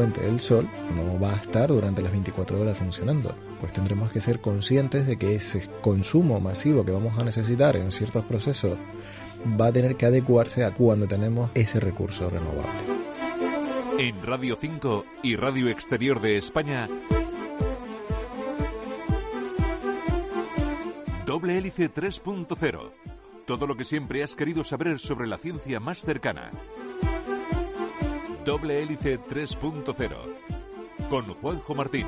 fuente del sol no va a estar durante las 24 horas funcionando. Pues tendremos que ser conscientes de que ese consumo masivo que vamos a necesitar en ciertos procesos va a tener que adecuarse a cuando tenemos ese recurso renovable. En Radio 5 y Radio Exterior de España, Doble Hélice 3.0. Todo lo que siempre has querido saber sobre la ciencia más cercana. Doble Hélice 3.0. Con Juanjo Martín.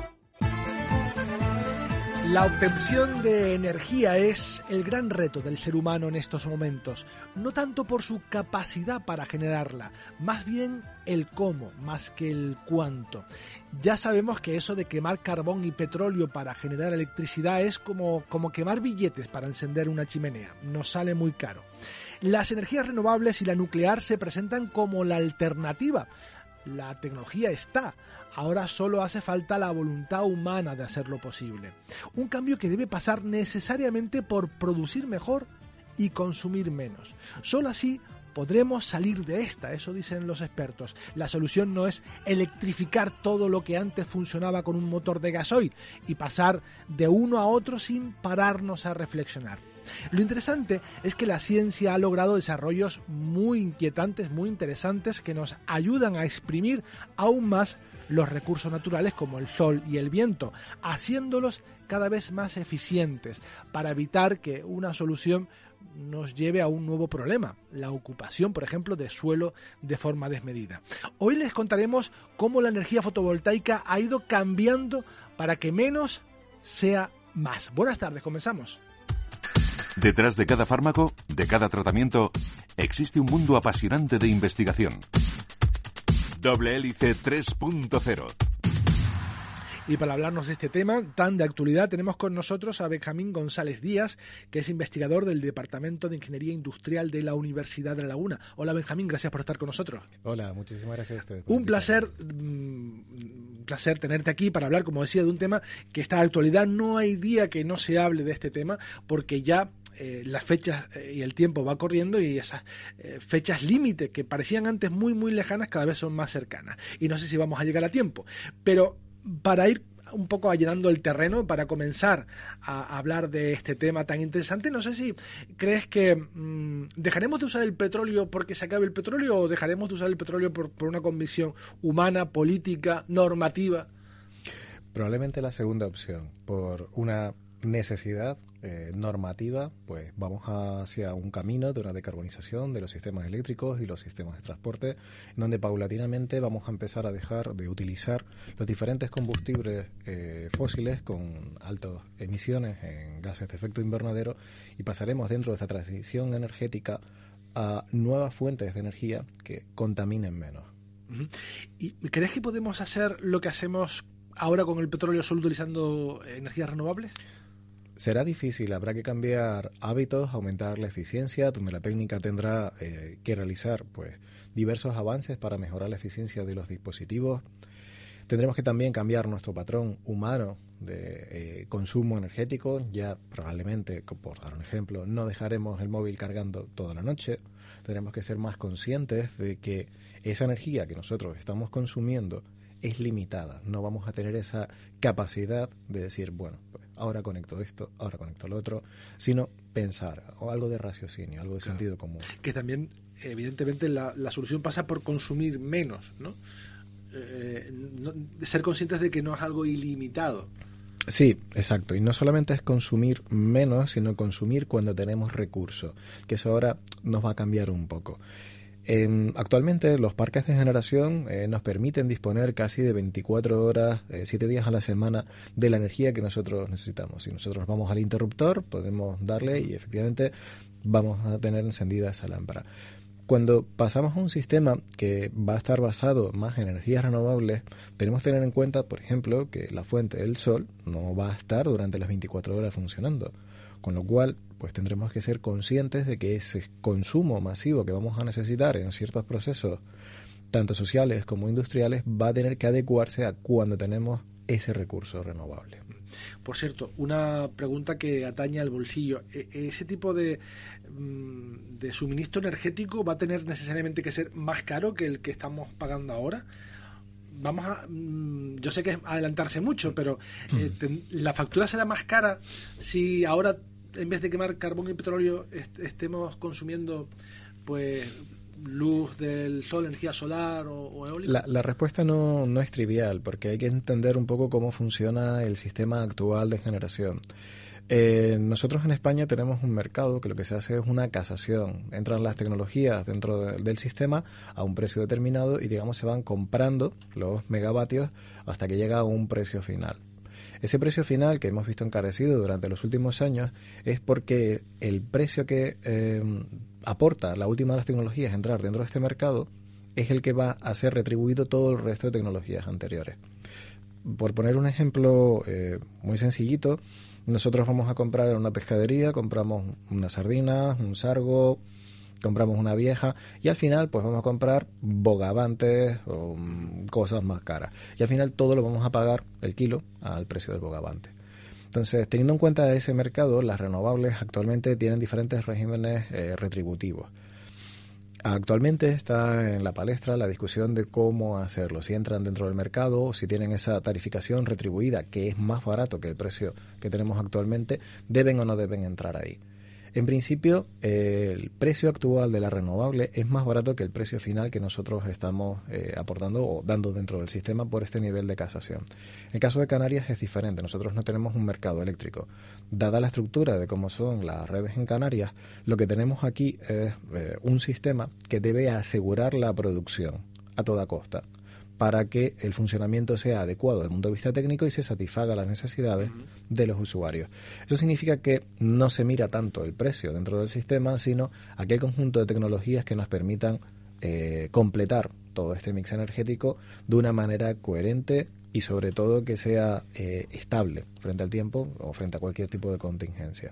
La obtención de energía es el gran reto del ser humano en estos momentos, no tanto por su capacidad para generarla, más bien el cómo, más que el cuánto. Ya sabemos que eso de quemar carbón y petróleo para generar electricidad es como, como quemar billetes para encender una chimenea, nos sale muy caro. Las energías renovables y la nuclear se presentan como la alternativa, la tecnología está. Ahora solo hace falta la voluntad humana de hacerlo posible. Un cambio que debe pasar necesariamente por producir mejor y consumir menos. Solo así podremos salir de esta, eso dicen los expertos. La solución no es electrificar todo lo que antes funcionaba con un motor de gasoil y pasar de uno a otro sin pararnos a reflexionar. Lo interesante es que la ciencia ha logrado desarrollos muy inquietantes, muy interesantes, que nos ayudan a exprimir aún más los recursos naturales como el sol y el viento, haciéndolos cada vez más eficientes para evitar que una solución nos lleve a un nuevo problema, la ocupación, por ejemplo, de suelo de forma desmedida. Hoy les contaremos cómo la energía fotovoltaica ha ido cambiando para que menos sea más. Buenas tardes, comenzamos. Detrás de cada fármaco, de cada tratamiento, existe un mundo apasionante de investigación. Doble Hélice 3.0 y para hablarnos de este tema tan de actualidad tenemos con nosotros a Benjamín González Díaz, que es investigador del Departamento de Ingeniería Industrial de la Universidad de La Laguna. Hola Benjamín, gracias por estar con nosotros. Hola, muchísimas gracias a ustedes. Un placer, un mm, placer tenerte aquí para hablar, como decía, de un tema que está de actualidad. No hay día que no se hable de este tema, porque ya eh, las fechas eh, y el tiempo va corriendo y esas eh, fechas límite que parecían antes muy muy lejanas cada vez son más cercanas y no sé si vamos a llegar a tiempo pero para ir un poco allanando el terreno para comenzar a hablar de este tema tan interesante. No sé si crees que mm, dejaremos de usar el petróleo porque se acabe el petróleo o dejaremos de usar el petróleo por, por una convicción humana, política, normativa. Probablemente la segunda opción, por una necesidad eh, normativa, pues vamos hacia un camino de una decarbonización de los sistemas eléctricos y los sistemas de transporte, donde paulatinamente vamos a empezar a dejar de utilizar los diferentes combustibles eh, fósiles con altas emisiones en gases de efecto invernadero y pasaremos dentro de esta transición energética a nuevas fuentes de energía que contaminen menos. ¿Y crees que podemos hacer lo que hacemos ahora con el petróleo solo utilizando energías renovables? Será difícil, habrá que cambiar hábitos, aumentar la eficiencia, donde la técnica tendrá eh, que realizar pues diversos avances para mejorar la eficiencia de los dispositivos. Tendremos que también cambiar nuestro patrón humano de eh, consumo energético. Ya probablemente, por dar un ejemplo, no dejaremos el móvil cargando toda la noche. Tendremos que ser más conscientes de que esa energía que nosotros estamos consumiendo es limitada. No vamos a tener esa capacidad de decir, bueno, pues ahora conecto esto, ahora conecto lo otro, sino pensar, o algo de raciocinio, algo de sentido común. Que también, evidentemente, la, solución pasa por consumir menos, eh, ¿no? ser conscientes de que no es algo ilimitado. Sí, exacto. Y no solamente es consumir menos, sino consumir cuando tenemos recursos, que eso ahora nos va a cambiar un poco actualmente los parques de generación eh, nos permiten disponer casi de 24 horas, 7 eh, días a la semana de la energía que nosotros necesitamos. Si nosotros vamos al interruptor, podemos darle y efectivamente vamos a tener encendida esa lámpara. Cuando pasamos a un sistema que va a estar basado más en energías renovables, tenemos que tener en cuenta, por ejemplo, que la fuente del sol no va a estar durante las 24 horas funcionando. Con lo cual, pues tendremos que ser conscientes de que ese consumo masivo que vamos a necesitar en ciertos procesos, tanto sociales como industriales, va a tener que adecuarse a cuando tenemos ese recurso renovable. Por cierto, una pregunta que atañe al bolsillo. E, ¿Ese tipo de, mm, de suministro energético va a tener necesariamente que ser más caro que el que estamos pagando ahora? vamos a, mm, yo sé que es adelantarse mucho, pero eh, la factura será más cara si ahora en vez de quemar carbón y petróleo estemos consumiendo pues luz del sol, energía solar o, eólica? La, respuesta no, no, es trivial, porque hay que entender un poco cómo funciona el sistema actual de generación. Eh, nosotros en España tenemos un mercado que lo que se hace es una casación. Entran las tecnologías dentro del sistema a un precio determinado y digamos se van comprando los megavatios hasta que llega a un precio final. Ese precio final que hemos visto encarecido durante los últimos años es porque el precio que eh, aporta la última de las tecnologías entrar dentro de este mercado es el que va a ser retribuido todo el resto de tecnologías anteriores. Por poner un ejemplo eh, muy sencillito, nosotros vamos a comprar en una pescadería, compramos unas sardinas, un sargo, compramos una vieja y al final pues vamos a comprar bogavantes o mm, cosas más caras. Y al final todo lo vamos a pagar el kilo al precio del bogavante. Entonces, teniendo en cuenta ese mercado, las renovables actualmente tienen diferentes regímenes eh, retributivos. Actualmente está en la palestra la discusión de cómo hacerlo, si entran dentro del mercado o si tienen esa tarificación retribuida, que es más barato que el precio que tenemos actualmente, deben o no deben entrar ahí. En principio, el precio actual de la renovable es más barato que el precio final que nosotros estamos eh, aportando o dando dentro del sistema por este nivel de casación. En el caso de Canarias es diferente. Nosotros no tenemos un mercado eléctrico. Dada la estructura de cómo son las redes en Canarias, lo que tenemos aquí es eh, un sistema que debe asegurar la producción a toda costa para que el funcionamiento sea adecuado desde el punto de vista técnico y se satisfaga las necesidades de los usuarios. Eso significa que no se mira tanto el precio dentro del sistema, sino aquel conjunto de tecnologías que nos permitan eh, completar todo este mix energético de una manera coherente y sobre todo que sea eh, estable frente al tiempo o frente a cualquier tipo de contingencia.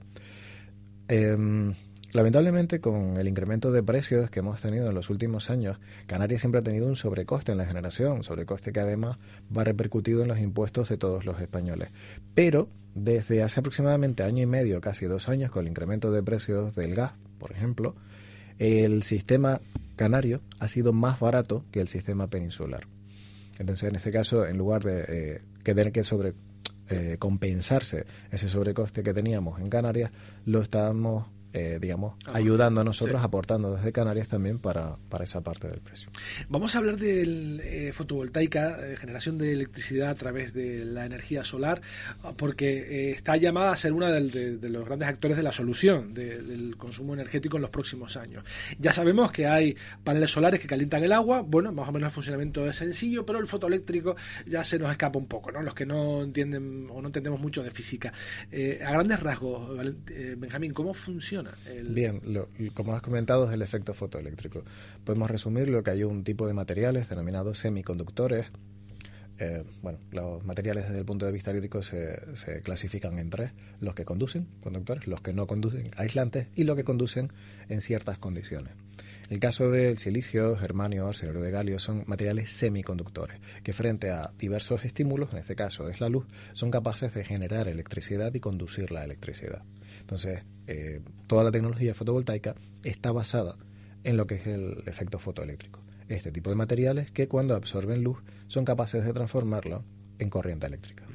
Em, Lamentablemente, con el incremento de precios que hemos tenido en los últimos años, Canarias siempre ha tenido un sobrecoste en la generación, sobrecoste que además va repercutido en los impuestos de todos los españoles. Pero desde hace aproximadamente año y medio, casi dos años, con el incremento de precios del gas, por ejemplo, el sistema canario ha sido más barato que el sistema peninsular. Entonces, en este caso, en lugar de eh, tener que sobre eh, compensarse ese sobrecoste que teníamos en Canarias, lo estamos eh, digamos, ah, ayudando a nosotros, aportando desde Canarias también para, para, esa parte del precio. Vamos a hablar de eh, fotovoltaica, eh, generación de electricidad a través de la energía solar, porque está llamada a ser una de, los grandes actores de la solución del consumo energético en los próximos años. Ya sabemos que hay paneles solares que calientan el agua, bueno, más o menos el funcionamiento es sencillo, pero el fotoeléctrico ya se nos escapa un poco, ¿no? Los que no entienden o no entendemos mucho de física. a grandes rasgos, Benjamín, ¿cómo funciona? Bien, como has comentado, es el efecto fotoeléctrico. Podemos resumirlo que hay un tipo de materiales denominados semiconductores. Eh, bueno, los materiales desde el punto de vista eléctrico se, clasifican en tres: los que conducen, conductores, los que no conducen, aislantes, y los que conducen en ciertas condiciones. El caso del silicio, germanio, arsenuro de galio son materiales semiconductores que frente a diversos estímulos, en este caso es la luz, son capaces de generar electricidad y conducir la electricidad. Entonces, eh, toda la tecnología fotovoltaica está basada en lo que es el efecto fotoeléctrico. Este tipo de materiales que cuando absorben luz son capaces de transformarlo en corriente eléctrica.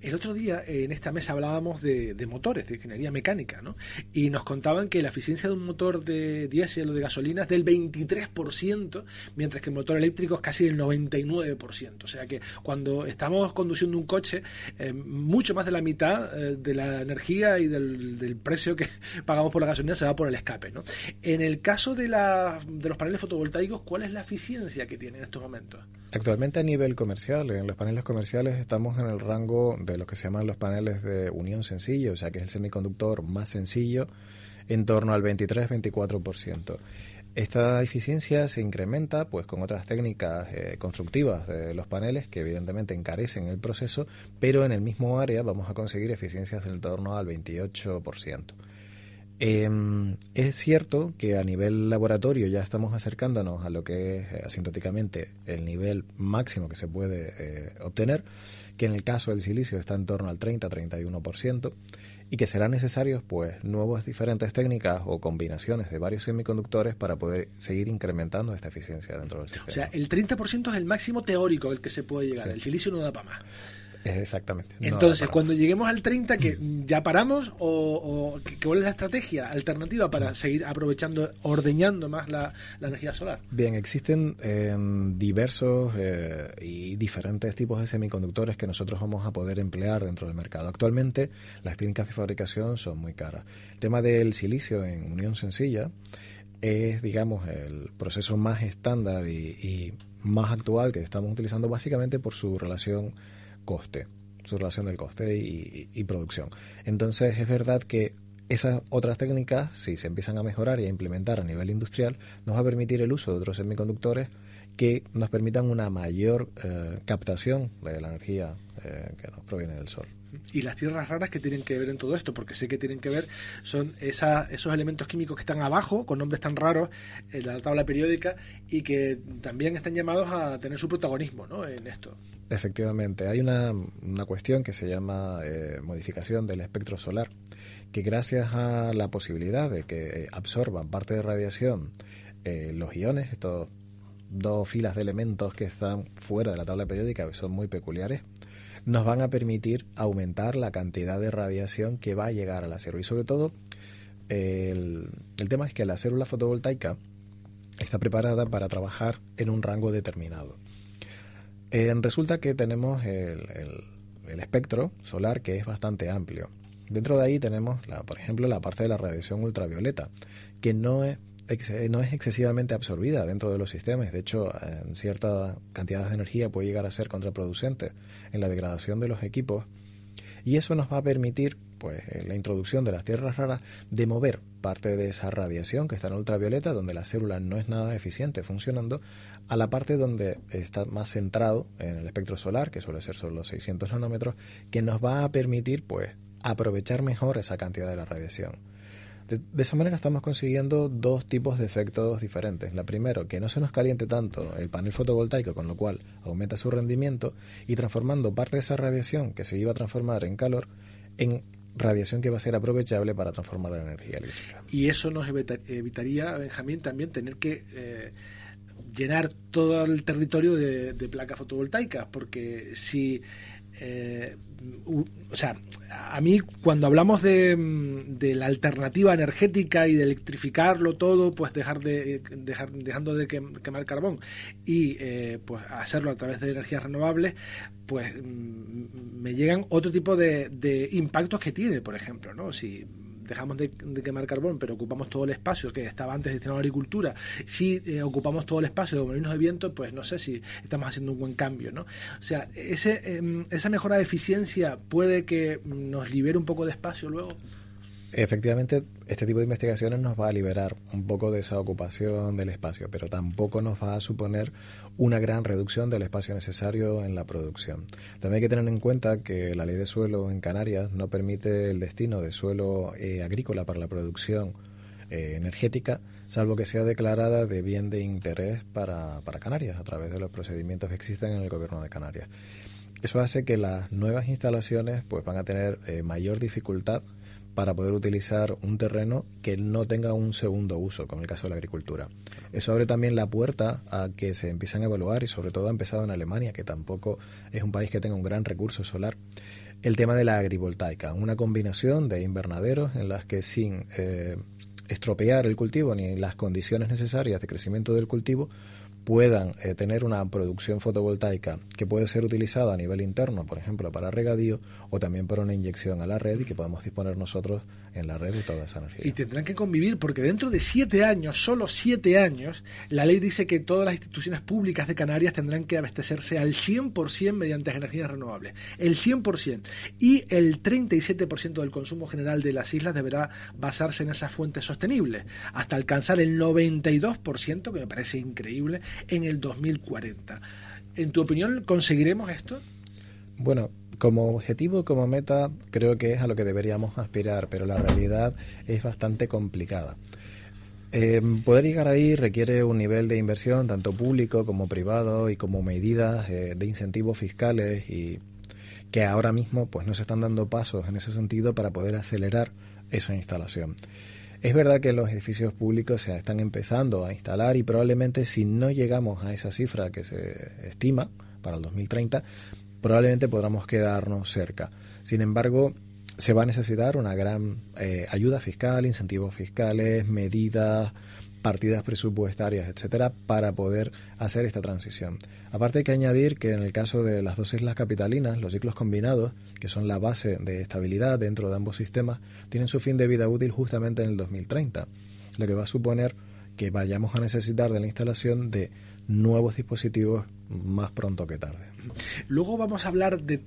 El otro día en esta mesa hablábamos de, motores, de ingeniería mecánica, ¿no? Y nos contaban que la eficiencia de un motor de diésel o de gasolina es del 23%, mientras que el motor eléctrico es casi del 99%. O sea que cuando estamos conduciendo un coche, eh, mucho más de la mitad eh, de la energía y del, precio que pagamos por la gasolina se va por el escape, ¿no? En el caso de, de los paneles fotovoltaicos, ¿cuál es la eficiencia que tienen en estos momentos? Actualmente a nivel comercial, en los paneles comerciales estamos en el rango de lo que se llaman los paneles de unión sencillo, o sea que es el semiconductor más sencillo, en torno al 23-24%. Esta eficiencia se incrementa pues con otras técnicas eh, constructivas de los paneles que evidentemente encarecen el proceso, pero en el mismo área vamos a conseguir eficiencias en torno al 28%. Em, es cierto que a nivel laboratorio ya estamos acercándonos a lo que es eh, asintóticamente el nivel máximo que se puede eh, obtener, que en el caso del silicio está en torno al 30-31%, y que serán necesarios pues nuevas diferentes técnicas o combinaciones de varios semiconductores para poder seguir incrementando esta eficiencia dentro del sistema. O sea, el 30% es el máximo teórico al que se puede llegar. El silicio no da para más. Exactamente. Entonces, cuando lleguemos al 30, que mm. ya paramos o, cuál es la estrategia alternativa para mm. seguir aprovechando, ordeñando más la, energía solar. Bien, existen eh, diversos eh, y diferentes tipos de semiconductores que nosotros vamos a poder emplear dentro del mercado. Actualmente, las técnicas de fabricación son muy caras. El tema del silicio en unión sencilla es, digamos, el proceso más estándar y, y más actual que estamos utilizando básicamente por su relación coste, su relación del coste y, producción. Entonces es verdad que esas otras técnicas, si se empiezan a mejorar y a implementar a nivel industrial, nos va a permitir el uso de otros semiconductores que nos permitan una mayor eh, captación de la energía eh, que nos proviene del sol. Y las tierras raras que tienen que ver en todo esto, porque sé que tienen que ver, son esa, esos elementos químicos que están abajo, con nombres tan raros, en la tabla periódica, y que también están llamados a tener su protagonismo ¿no? en esto. Efectivamente, hay una, una cuestión que se llama eh, modificación del espectro solar, que gracias a la posibilidad de que absorban parte de radiación eh, los iones, estos dos filas de elementos que están fuera de la tabla periódica, que son muy peculiares, nos van a permitir aumentar la cantidad de radiación que va a llegar a la. Y sobre todo, el, el tema es que la célula fotovoltaica está preparada para trabajar en un rango determinado. Eh, resulta que tenemos el, espectro solar que es bastante amplio. Dentro de ahí tenemos, la, por ejemplo, la parte de la radiación ultravioleta, que no es, no es excesivamente absorbida dentro de los sistemas. De hecho, en cierta cantidad de energía puede llegar a ser contraproducente en la degradación de los equipos. Y eso nos va a permitir pues la introducción de las tierras raras de mover parte de esa radiación que está en ultravioleta, donde la célula no es nada eficiente funcionando, a la parte donde está más centrado en el espectro solar, que suele ser solo los 600 nanómetros, que nos va a permitir pues aprovechar mejor esa cantidad de la radiación. De, esa manera estamos consiguiendo dos tipos de efectos diferentes. La primero, que no se nos caliente tanto el panel fotovoltaico, con lo cual aumenta su rendimiento, y transformando parte de esa radiación que se iba a transformar en calor en radiación que va a ser aprovechable para transformar la energía eléctrica. Y eso nos evitaría, Benjamín, también tener que eh, llenar todo el territorio de, placas fotovoltaicas, porque si eh, o sea, a mí cuando hablamos de, la alternativa energética y de electrificarlo todo, pues dejar de dejar, dejando de quemar carbón y eh, pues hacerlo a través de energías renovables, pues mm, me llegan otro tipo de, de impactos que tiene, por ejemplo, ¿no? Si dejamos de, quemar carbón, pero ocupamos todo el espacio que estaba antes destinado a la agricultura, si eh, ocupamos todo el espacio de molinos de viento, pues no sé si estamos haciendo un buen cambio, ¿no? O sea, ese, em, esa mejora de eficiencia puede que nos libere un poco de espacio luego. Efectivamente, este tipo de investigaciones nos va a liberar un poco de esa ocupación del espacio, pero tampoco nos va a suponer una gran reducción del espacio necesario en la producción. También hay que tener en cuenta que la ley de suelo en Canarias no permite el destino de suelo eh, agrícola para la producción eh, energética, salvo que sea declarada de bien de interés para, para Canarias a través de los procedimientos que existen en el gobierno de Canarias. Eso hace que las nuevas instalaciones pues van a tener eh, mayor dificultad para poder utilizar un terreno que no tenga un segundo uso, como el caso de la agricultura. Eso abre también la puerta a que se empiecen a evaluar, y sobre todo ha empezado en Alemania, que tampoco es un país que tenga un gran recurso solar, el tema de la agrivoltaica, una combinación de invernaderos en las que sin eh, estropear el cultivo ni las condiciones necesarias de crecimiento del cultivo, puedan eh, tener una producción fotovoltaica que puede ser utilizada a nivel interno, por ejemplo, para regadío o también para una inyección a la red y que podamos disponer nosotros en la red de toda esa energía. Y tendrán que convivir porque dentro de siete años, solo siete años, la ley dice que todas las instituciones públicas de Canarias tendrán que abastecerse al 100% mediante energías renovables. El 100%. Y el 37% del consumo general de las islas deberá basarse en esas fuentes sostenibles, hasta alcanzar el 92%, que me parece increíble, en el 2040. ¿En tu opinión conseguiremos esto? Bueno, como objetivo, como meta, creo que es a lo que deberíamos aspirar, pero la realidad es bastante complicada. Eh, poder llegar ahí requiere un nivel de inversión, tanto público como privado, y como medidas eh, de incentivos fiscales y que ahora mismo pues no se están dando pasos en ese sentido para poder acelerar esa instalación. Es verdad que los edificios públicos se están empezando a instalar y probablemente si no llegamos a esa cifra que se estima para el 2030, probablemente podamos quedarnos cerca. Sin embargo, se va a necesitar una gran eh, ayuda fiscal, incentivos fiscales, medidas, partidas presupuestarias, etcétera, para poder hacer esta transición. Aparte hay que añadir que en el caso de las dos islas capitalinas, los ciclos combinados, que son la base de estabilidad dentro de ambos sistemas, tienen su fin de vida útil justamente en el 2030, lo que va a suponer que vayamos a necesitar de la instalación de nuevos dispositivos más pronto que tarde. Luego vamos a hablar de,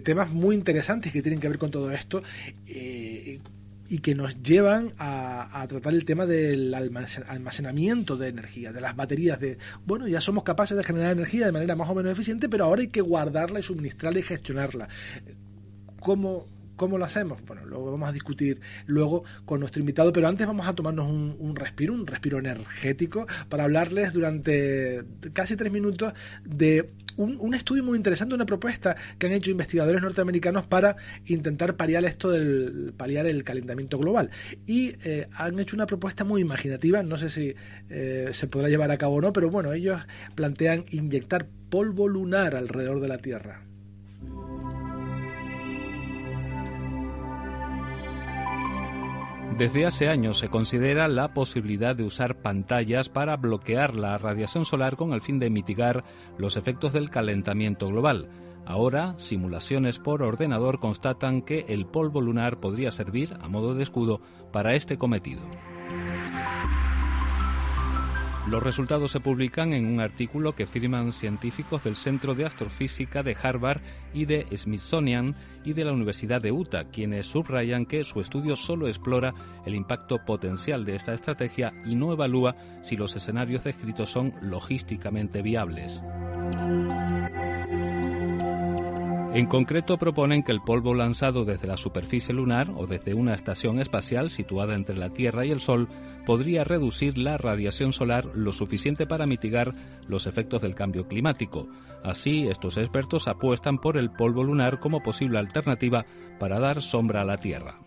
temas muy interesantes que tienen que ver con todo esto. Eh, y que nos llevan a, tratar el tema del almacenamiento de energía, de las baterías, de, bueno, ya somos capaces de generar energía de manera más o menos eficiente, pero ahora hay que guardarla y suministrarla y gestionarla. ¿Cómo, ¿Cómo lo hacemos? Bueno, luego vamos a discutir luego con nuestro invitado, pero antes vamos a tomarnos un, respiro, un respiro energético, para hablarles durante casi tres minutos de un, estudio muy interesante, una propuesta que han hecho investigadores norteamericanos para intentar paliar esto del paliar el calentamiento global. Y eh, han hecho una propuesta muy imaginativa, no sé si eh, se podrá llevar a cabo o no, pero bueno, ellos plantean inyectar polvo lunar alrededor de la Tierra. Desde hace años se considera la posibilidad de usar pantallas para bloquear la radiación solar con el fin de mitigar los efectos del calentamiento global. Ahora, simulaciones por ordenador constatan que el polvo lunar podría servir, a modo de escudo, para este cometido. Los resultados se publican en un artículo que firman científicos del Centro de Astrofísica de Harvard y de Smithsonian y de la Universidad de Utah, quienes subrayan que su estudio solo explora el impacto potencial de esta estrategia y no evalúa si los escenarios descritos son logísticamente viables. En concreto proponen que el polvo lanzado desde la superficie lunar o desde una estación espacial situada entre la Tierra y el Sol podría reducir la radiación solar lo suficiente para mitigar los efectos del cambio climático. Así, estos expertos apuestan por el polvo lunar como posible alternativa para dar sombra a la Tierra.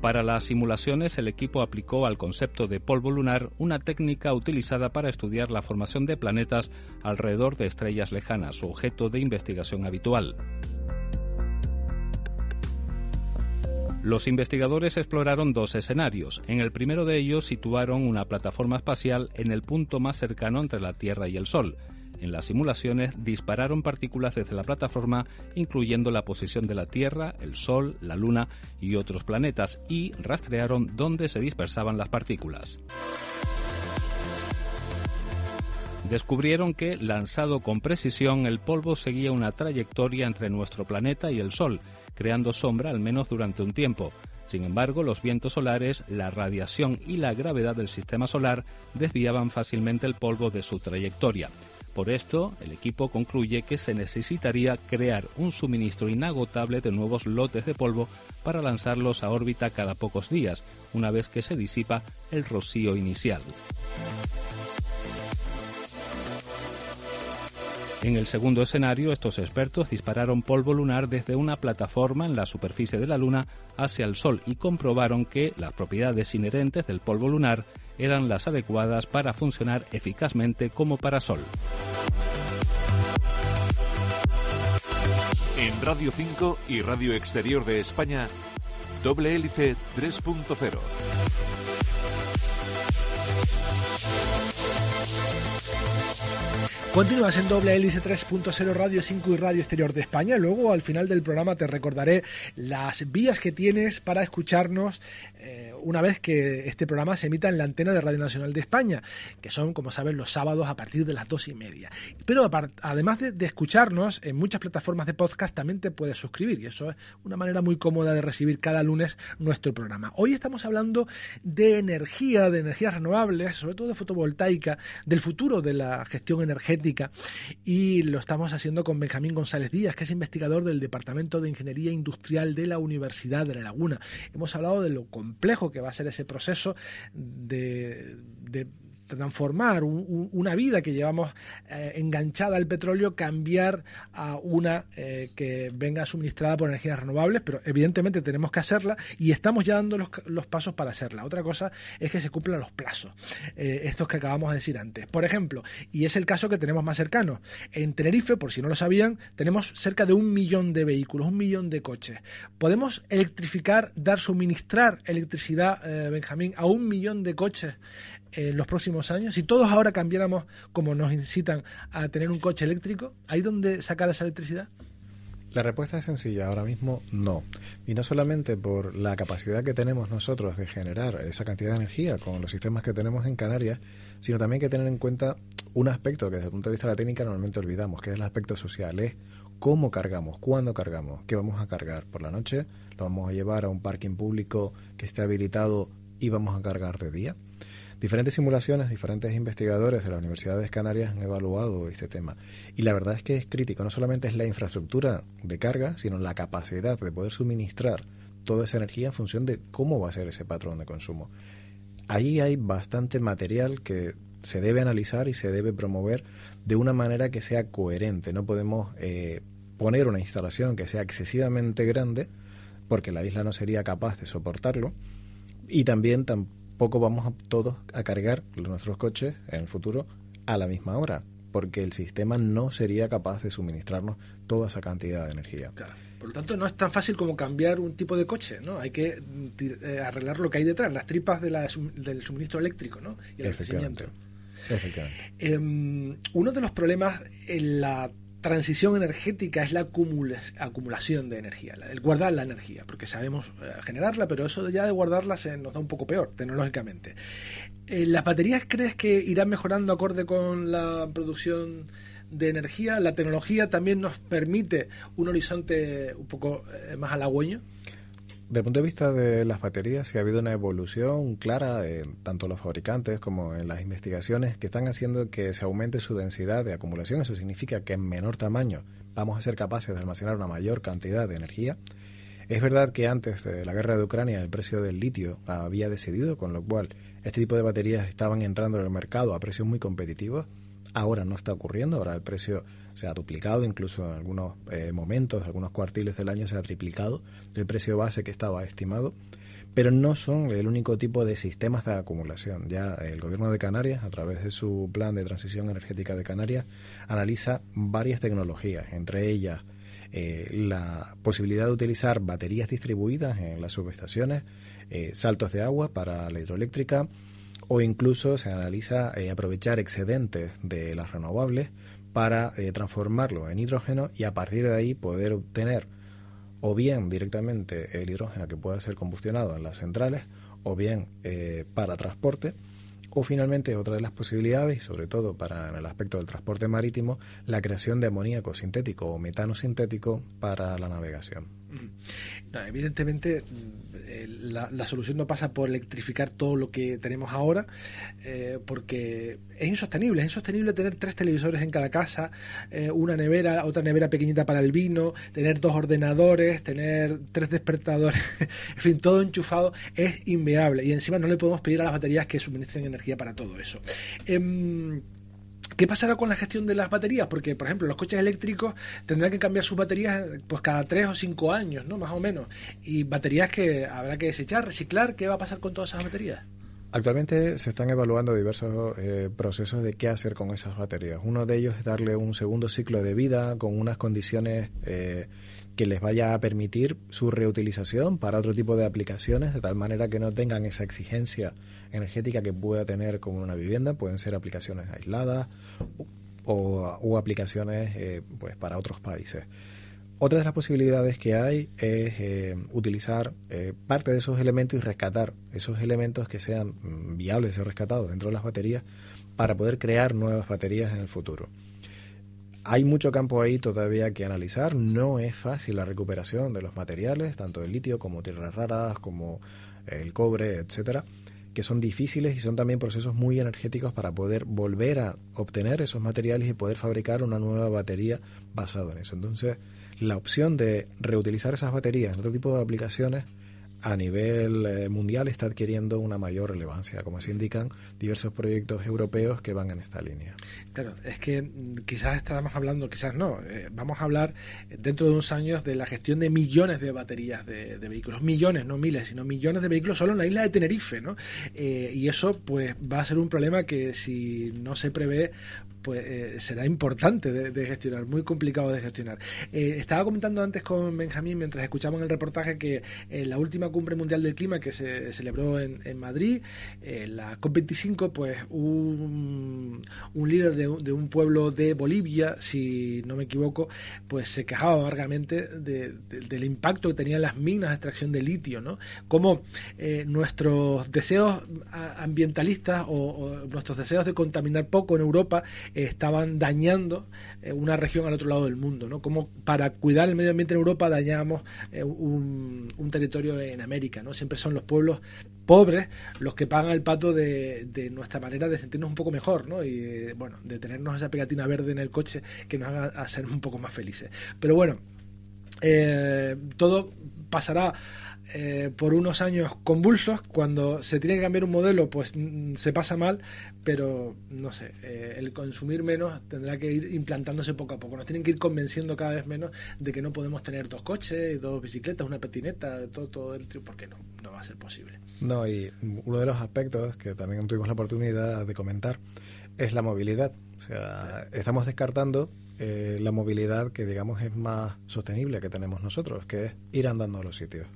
Para las simulaciones, el equipo aplicó al concepto de polvo lunar una técnica utilizada para estudiar la formación de planetas alrededor de estrellas lejanas, objeto de investigación habitual. Los investigadores exploraron dos escenarios. En el primero de ellos situaron una plataforma espacial en el punto más cercano entre la Tierra y el Sol. En las simulaciones dispararon partículas desde la plataforma, incluyendo la posición de la Tierra, el Sol, la Luna y otros planetas, y rastrearon dónde se dispersaban las partículas. Descubrieron que, lanzado con precisión, el polvo seguía una trayectoria entre nuestro planeta y el Sol, creando sombra al menos durante un tiempo. Sin embargo, los vientos solares, la radiación y la gravedad del sistema solar desviaban fácilmente el polvo de su trayectoria. Por esto, el equipo concluye que se necesitaría crear un suministro inagotable de nuevos lotes de polvo para lanzarlos a órbita cada pocos días, una vez que se disipa el rocío inicial. En el segundo escenario, estos expertos dispararon polvo lunar desde una plataforma en la superficie de la Luna hacia el Sol y comprobaron que las propiedades inherentes del polvo lunar eran las adecuadas para funcionar eficazmente como parasol. En Radio 5 y Radio Exterior de España, doble hélice 3.0. Continúas en doble hélice 3.0 Radio 5 y Radio Exterior de España. Luego al final del programa te recordaré las vías que tienes para escucharnos eh, una vez que este programa se emita en la antena de Radio Nacional de España, que son, como saben, los sábados a partir de las dos y media. Pero además de, escucharnos, en muchas plataformas de podcast también te puedes suscribir y eso es una manera muy cómoda de recibir cada lunes nuestro programa. Hoy estamos hablando de energía, de energías renovables, sobre todo de fotovoltaica, del futuro de la gestión energética y lo estamos haciendo con Benjamín González Díaz, que es investigador del Departamento de Ingeniería Industrial de la Universidad de La Laguna. Hemos hablado de lo complejo que va a ser ese proceso de, transformar una vida que llevamos eh, enganchada al petróleo, cambiar a una eh, que venga suministrada por energías renovables, pero evidentemente tenemos que hacerla y estamos ya dando los, pasos para hacerla. Otra cosa es que se cumplan los plazos, eh, estos que acabamos de decir antes. Por ejemplo, y es el caso que tenemos más cercano, en Tenerife, por si no lo sabían, tenemos cerca de un millón de vehículos, un millón de coches. Podemos electrificar, dar, suministrar electricidad, Benjamín, a un millón de coches en los próximos años, si todos ahora cambiáramos como nos incitan a tener un coche eléctrico, ¿hay donde sacar esa electricidad? La respuesta es sencilla, ahora mismo no. Y no solamente por la capacidad que tenemos nosotros de generar esa cantidad de energía con los sistemas que tenemos en Canarias, sino también hay que tener en cuenta un aspecto que desde el punto de vista de la técnica normalmente olvidamos, que es el aspecto social, es cómo cargamos, cuándo cargamos, qué vamos a cargar por la noche, lo vamos a llevar a un parking público que esté habilitado y vamos a cargar de día. Diferentes simulaciones, diferentes investigadores de las universidades canarias han evaluado este tema. Y la verdad es que es crítico, no solamente es la infraestructura de carga, sino la capacidad de poder suministrar toda esa energía en función de cómo va a ser ese patrón de consumo. Ahí hay bastante material que se debe analizar y se debe promover de una manera que sea coherente. No podemos eh, poner una instalación que sea excesivamente grande, porque la isla no sería capaz de soportarlo, y también poco vamos a todos a cargar nuestros coches en el futuro a la misma hora, porque el sistema no sería capaz de suministrarnos toda esa cantidad de energía. Por lo tanto, no es tan fácil como cambiar un tipo de coche, ¿no? Hay que eh, arreglar lo que hay detrás, las tripas de del suministro eléctrico, ¿no? Y el Efectivamente. Efectivamente. Em, uno de los problemas en la transición energética es la acumulación de energía, el guardar la energía, porque sabemos eh, generarla, pero eso ya de guardarla se nos da un poco peor, tecnológicamente. Eh, ¿Las baterías crees que irán mejorando acorde con la producción de energía? ¿La tecnología también nos permite un horizonte un poco eh, más halagüeño? Desde el punto de vista de las baterías, sí ha habido una evolución clara, en tanto los fabricantes como en las investigaciones, que están haciendo que se aumente su densidad de acumulación. Eso significa que en menor tamaño vamos a ser capaces de almacenar una mayor cantidad de energía. Es verdad que antes de la guerra de Ucrania el precio del litio había decidido, con lo cual este tipo de baterías estaban entrando en el mercado a precios muy competitivos. Ahora no está ocurriendo, ahora el precio se ha duplicado, incluso en algunos eh, momentos, algunos cuartiles del año se ha triplicado el precio base que estaba estimado, pero no son el único tipo de sistemas de acumulación. Ya el gobierno de Canarias, a través de su plan de transición energética de Canarias, analiza varias tecnologías, entre ellas eh, la posibilidad de utilizar baterías distribuidas en las subestaciones, eh, saltos de agua para la hidroeléctrica, o incluso se analiza aprovechar excedentes de las renovables para eh, transformarlo en hidrógeno y a partir de ahí poder obtener o bien directamente el hidrógeno que pueda ser combustionado en las centrales o bien eh, para transporte o finalmente otra de las posibilidades y sobre todo para en el aspecto del transporte marítimo la creación de amoníaco sintético o metano sintético para la navegación. Evidentemente eh, la, solución no pasa por electrificar todo lo que tenemos ahora, eh, porque es insostenible. Es insostenible tener tres televisores en cada casa, eh, una nevera, otra nevera pequeñita para el vino, tener dos ordenadores, tener tres despertadores, en fin, todo enchufado. Es inviable. Y encima no le podemos pedir a las baterías que suministren energía para todo eso. Em, ¿Qué pasará con la gestión de las baterías? Porque, por ejemplo, los coches eléctricos tendrán que cambiar sus baterías pues cada tres o cinco años, ¿no? Más o menos. Y baterías que habrá que desechar, reciclar. ¿Qué va a pasar con todas esas baterías? Actualmente se están evaluando diversos eh, procesos de qué hacer con esas baterías. Uno de ellos es darle un segundo ciclo de vida con unas condiciones eh, que les vaya a permitir su reutilización para otro tipo de aplicaciones, de tal manera que no tengan esa exigencia energética que pueda tener como una vivienda. Pueden ser aplicaciones aisladas o, aplicaciones eh, pues para otros países. Otra de las posibilidades que hay es eh, utilizar eh, parte de esos elementos y rescatar esos elementos que sean mm, viables de ser rescatados dentro de las baterías para poder crear nuevas baterías en el futuro. Hay mucho campo ahí todavía que analizar. No es fácil la recuperación de los materiales, tanto el litio como tierras raras, como el cobre, etcétera, que son difíciles y son también procesos muy energéticos para poder volver a obtener esos materiales y poder fabricar una nueva batería basada en eso. Entonces, la opción de reutilizar esas baterías en otro tipo de aplicaciones a nivel eh, mundial está adquiriendo una mayor relevancia, como se indican diversos proyectos europeos que van en esta línea. Claro, es que mm, quizás estamos hablando, quizás no, eh, vamos a hablar dentro de unos años de la gestión de millones de baterías de, vehículos, millones, no miles, sino millones de vehículos solo en la isla de Tenerife, ¿no? Eh, y eso pues va a ser un problema que si no se prevé pues eh, será importante de, gestionar, muy complicado de gestionar. Eh, estaba comentando antes con Benjamín, mientras escuchamos el reportaje, que en la última cumbre mundial del clima que se celebró en, Madrid, la COP25, pues un, líder de, un pueblo de Bolivia, si no me equivoco, pues se quejaba amargamente del impacto que tenían las minas de extracción de litio, ¿no? Como eh, nuestros deseos ambientalistas o, nuestros deseos de contaminar poco en Europa estaban dañando eh, una región al otro lado del mundo, ¿no? Como para cuidar el medio ambiente en Europa dañamos eh, un, territorio en América, ¿no? Siempre son los pueblos pobres los que pagan el pato de, nuestra manera de sentirnos un poco mejor, ¿no? Y eh, bueno, de tenernos esa pegatina verde en el coche que nos haga ser un poco más felices. Pero bueno, todo pasará eh, por unos años convulsos. Cuando se tiene que cambiar un modelo, pues mm, se pasa mal, pero no sé, eh, el consumir menos tendrá que ir implantándose poco a poco. Nos tienen que ir convenciendo cada vez menos de que no podemos tener dos coches, dos bicicletas, una patineta, todo, todo el porque no, no va a ser posible. No, y uno de los aspectos que también tuvimos la oportunidad de comentar es la movilidad. O sea, estamos descartando eh, la movilidad que digamos es más sostenible que tenemos nosotros, que es ir andando a los sitios.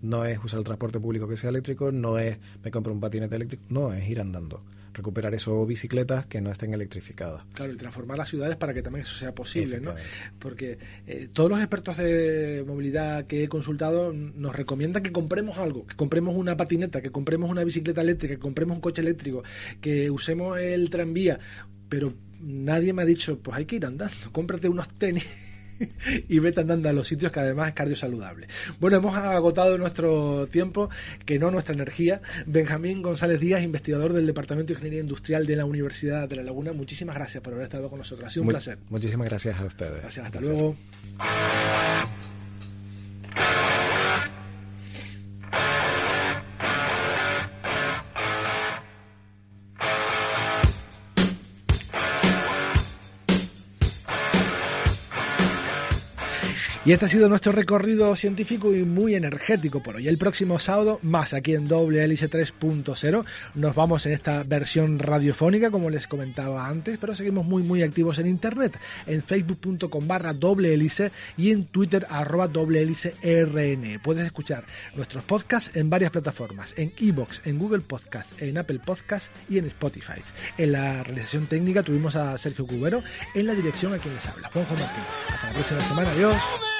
No es usar el transporte público que sea eléctrico, no es me compro un patinete eléctrico, no, es ir andando. Recuperar eso bicicletas que no estén electrificadas. Claro, y transformar las ciudades para que también eso sea posible, ¿no? Porque eh, todos los expertos de movilidad que he consultado nos recomiendan que compremos algo, que compremos una patineta, que compremos una bicicleta eléctrica, que compremos un coche eléctrico, que usemos el tranvía, pero nadie me ha dicho, pues hay que ir andando, cómprate unos tenis y vete andando a los sitios que además es cardio saludable. Bueno, hemos agotado nuestro tiempo, que no nuestra energía. Benjamín González Díaz, investigador del Departamento de Ingeniería Industrial de la Universidad de La Laguna, muchísimas gracias por haber estado con nosotros. Ha sido un placer. Muchísimas gracias a ustedes. Gracias, hasta luego. Y este ha sido nuestro recorrido científico y muy energético por hoy. El próximo sábado, más aquí en Doble Hélice 3.0. Nos vamos en esta versión radiofónica, como les comentaba antes, pero seguimos muy, muy activos en internet, en facebook.com barra doble hélice y en twitter arroba doble rn. Puedes escuchar nuestros podcasts en varias plataformas, en iBox, en Google Podcast, en Apple Podcast y en Spotify. En la realización técnica tuvimos a Sergio Cubero, en la dirección a quien les habla, Juanjo Martín. Hasta la próxima semana, adiós.